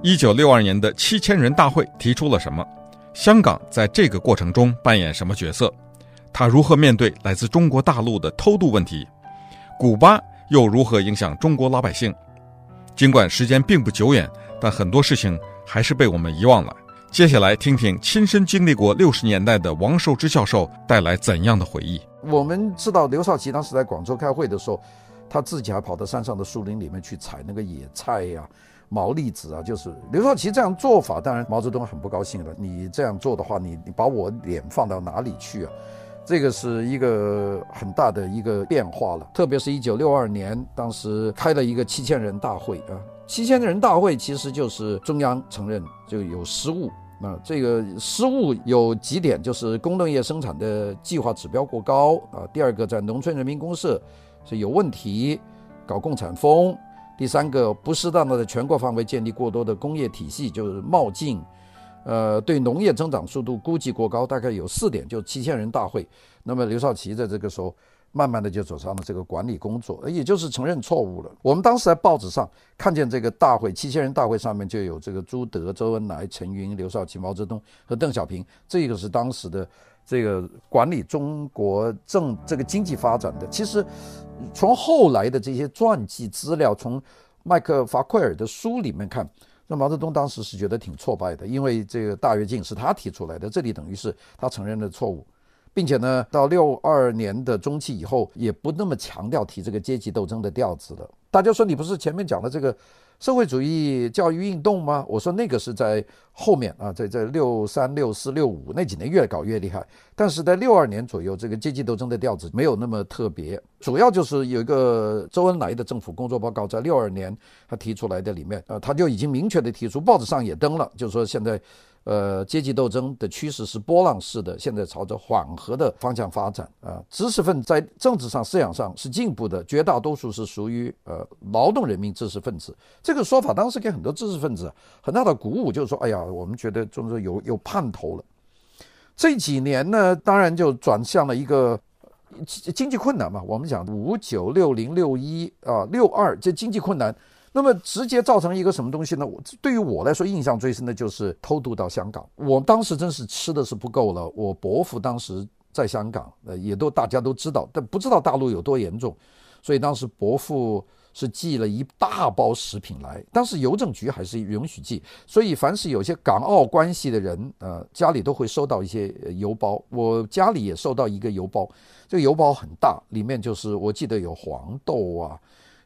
一九六二年的七千人大会提出了什么？香港在这个过程中扮演什么角色？他如何面对来自中国大陆的偷渡问题？古巴又如何影响中国老百姓？尽管时间并不久远，但很多事情还是被我们遗忘了。接下来听听亲身经历过六十年代的王寿之教授带来怎样的回忆。我们知道刘少奇当时在广州开会的时候，他自己还跑到山上的树林里面去采那个野菜呀、毛栗子啊，就是刘少奇这样做法，当然毛泽东很不高兴了。你这样做的话，你你把我脸放到哪里去啊？这个是一个很大的一个变化了。特别是一九六二年，当时开了一个七千人大会啊，七千人大会其实就是中央承认就有失误啊。这个失误有几点，就是工农业生产的计划指标过高啊。第二个，在农村人民公社是有问题，搞共产风。第三个，不适当的在全国范围建立过多的工业体系，就是冒进，呃，对农业增长速度估计过高，大概有四点，就七千人大会。那么刘少奇在这个时候，慢慢的就走上了这个管理工作，也就是承认错误了。我们当时在报纸上看见这个大会，七千人大会上面就有这个朱德、周恩来、陈云、刘少奇、毛泽东和邓小平，这个是当时的。这个管理中国政这个经济发展的，其实从后来的这些传记资料，从麦克法奎尔的书里面看，那毛泽东当时是觉得挺挫败的，因为这个大跃进是他提出来的，这里等于是他承认了错误，并且呢，到六二年的中期以后，也不那么强调提这个阶级斗争的调子了。大家说你不是前面讲的这个？社会主义教育运动吗？我说那个是在后面啊，在在六三、六四、六五那几年越搞越厉害，但是在六二年左右，这个阶级斗争的调子没有那么特别，主要就是有一个周恩来的政府工作报告，在六二年他提出来的里面，呃，他就已经明确的提出，报纸上也登了，就是说现在。呃，阶级斗争的趋势是波浪式的，现在朝着缓和的方向发展啊。知识分子在政治上、思想上是进步的，绝大多数是属于呃劳动人民知识分子。这个说法当时给很多知识分子很大的鼓舞，就是说，哎呀，我们觉得中国有有盼头了。这几年呢，当然就转向了一个经济困难嘛。我们讲五九六零六一啊六二这经济困难。那么直接造成一个什么东西呢？我对于我来说，印象最深的就是偷渡到香港。我当时真是吃的是不够了。我伯父当时在香港，呃，也都大家都知道，但不知道大陆有多严重。所以当时伯父是寄了一大包食品来，当时邮政局还是允许寄。所以凡是有些港澳关系的人，呃，家里都会收到一些邮包。我家里也收到一个邮包，这个邮包很大，里面就是我记得有黄豆啊。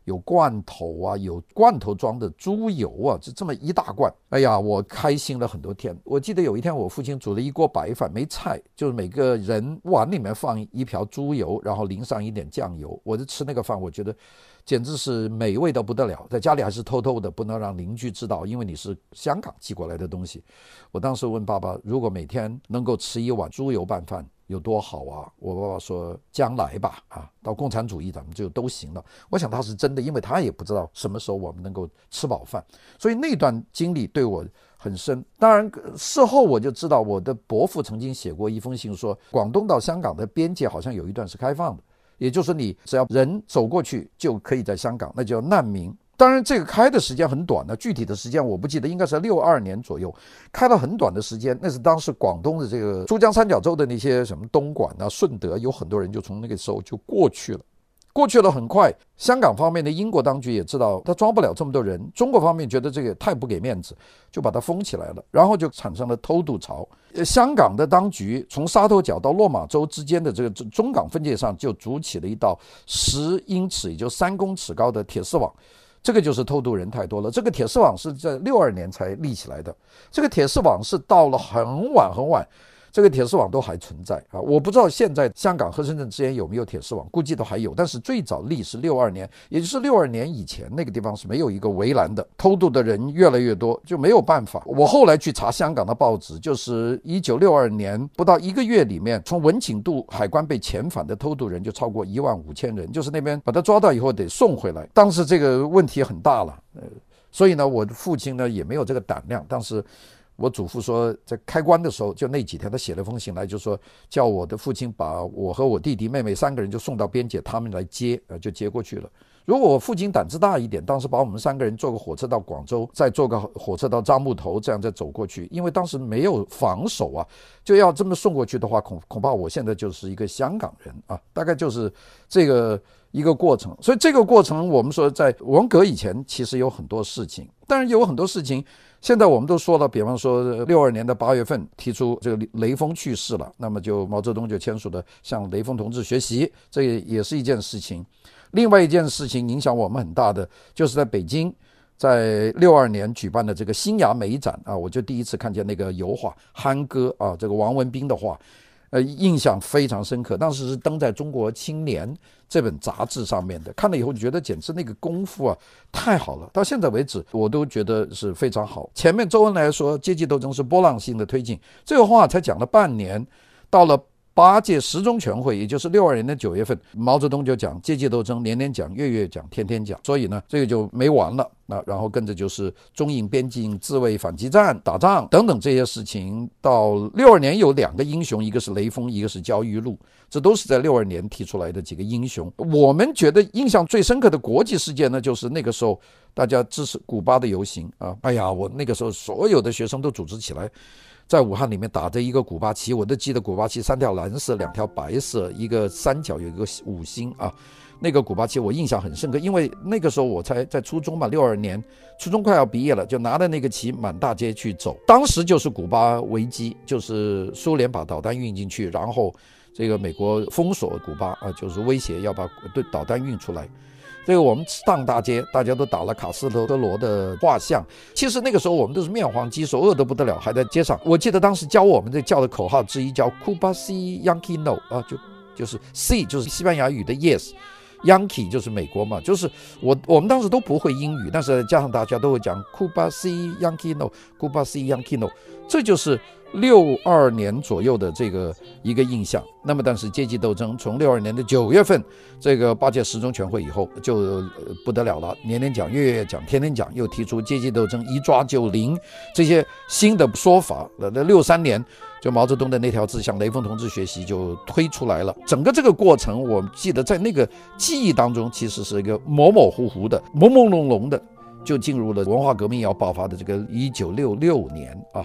有罐头啊，有罐头装的猪油啊，就这么一大罐。哎呀，我开心了很多天。我记得有一天，我父亲煮了一锅白饭，没菜，就是每个人碗里面放一瓢猪油，然后淋上一点酱油。我就吃那个饭，我觉得简直是美味到不得了。在家里还是偷偷的，不能让邻居知道，因为你是香港寄过来的东西。我当时问爸爸，如果每天能够吃一碗猪油拌饭，有多好啊！我爸爸说：“将来吧，啊，到共产主义咱们就都行了。”我想他是真的，因为他也不知道什么时候我们能够吃饱饭，所以那段经历对我很深。当然，事后我就知道，我的伯父曾经写过一封信，说广东到香港的边界好像有一段是开放的，也就是你只要人走过去就可以在香港，那叫难民。当然，这个开的时间很短的，具体的时间我不记得，应该是六二年左右，开了很短的时间。那是当时广东的这个珠江三角洲的那些什么东莞啊、顺德，有很多人就从那个时候就过去了。过去了很快，香港方面的英国当局也知道他装不了这么多人，中国方面觉得这个太不给面子，就把它封起来了，然后就产生了偷渡潮。香港的当局从沙头角到落马洲之间的这个中港分界上就筑起了一道十英尺，也就三公尺高的铁丝网。这个就是偷渡人太多了。这个铁丝网是在六二年才立起来的。这个铁丝网是到了很晚很晚。这个铁丝网都还存在啊！我不知道现在香港和深圳之间有没有铁丝网，估计都还有。但是最早立是六二年，也就是六二年以前，那个地方是没有一个围栏的。偷渡的人越来越多，就没有办法。我后来去查香港的报纸，就是一九六二年不到一个月里面，从文锦渡海关被遣返的偷渡人就超过一万五千人，就是那边把他抓到以后得送回来。当时这个问题很大了，呃，所以呢，我的父亲呢也没有这个胆量，当时。我祖父说，在开棺的时候，就那几天，他写了封信来，就说叫我的父亲把我和我弟弟妹妹三个人就送到边界，他们来接，呃，就接过去了。如果我父亲胆子大一点，当时把我们三个人坐个火车到广州，再坐个火车到樟木头，这样再走过去，因为当时没有防守啊，就要这么送过去的话，恐恐怕我现在就是一个香港人啊，大概就是这个一个过程。所以这个过程，我们说在文革以前，其实有很多事情，当然有很多事情，现在我们都说了，比方说六二年的八月份提出这个雷锋去世了，那么就毛泽东就签署了向雷锋同志学习，这也是一件事情。另外一件事情影响我们很大的，就是在北京，在六二年举办的这个新芽美展啊，我就第一次看见那个油画《憨歌》啊，这个王文彬的画，呃，印象非常深刻。当时是登在《中国青年》这本杂志上面的，看了以后就觉得简直那个功夫啊太好了。到现在为止，我都觉得是非常好。前面周恩来说阶级斗争是波浪性的推进，这个话才讲了半年，到了。八届十中全会，也就是六二年的九月份，毛泽东就讲阶级斗争，年年讲，月月讲，天天讲。所以呢，这个就没完了。那然后跟着就是中印边境自卫反击战、打仗等等这些事情。到六二年有两个英雄，一个是雷锋，一个是焦裕禄，这都是在六二年提出来的几个英雄。我们觉得印象最深刻的国际事件呢，就是那个时候大家支持古巴的游行啊。哎呀，我那个时候所有的学生都组织起来。在武汉里面打着一个古巴旗，我都记得古巴旗三条蓝色，两条白色，一个三角有一个五星啊。那个古巴旗我印象很深刻，因为那个时候我才在初中嘛，六二年初中快要毕业了，就拿着那个旗满大街去走。当时就是古巴危机，就是苏联把导弹运进去，然后这个美国封锁古巴啊，就是威胁要把对导弹运出来。所以我们上大街，大家都打了卡斯特罗的画像。其实那个时候我们都是面黄肌瘦，饿得不得了，还在街上。我记得当时教我们这叫的口号之一叫 “Cuba Sí Yankee No” 啊，就就是 “C” 就是西班牙语的 “Yes”，“Yankee” 就是美国嘛。就是我我们当时都不会英语，但是加上大家都会讲 “Cuba Sí Yankee No”，“Cuba Sí Yankee No”，这就是。六二年左右的这个一个印象，那么但是阶级斗争从六二年的九月份，这个八届十中全会以后就不得了了，年年讲，月月讲，天天讲，又提出阶级斗争一抓就灵这些新的说法。那那六三年，就毛泽东的那条字向雷锋同志学习就推出来了。整个这个过程，我记得在那个记忆当中，其实是一个模模糊糊的、朦朦胧胧的，就进入了文化革命要爆发的这个一九六六年啊。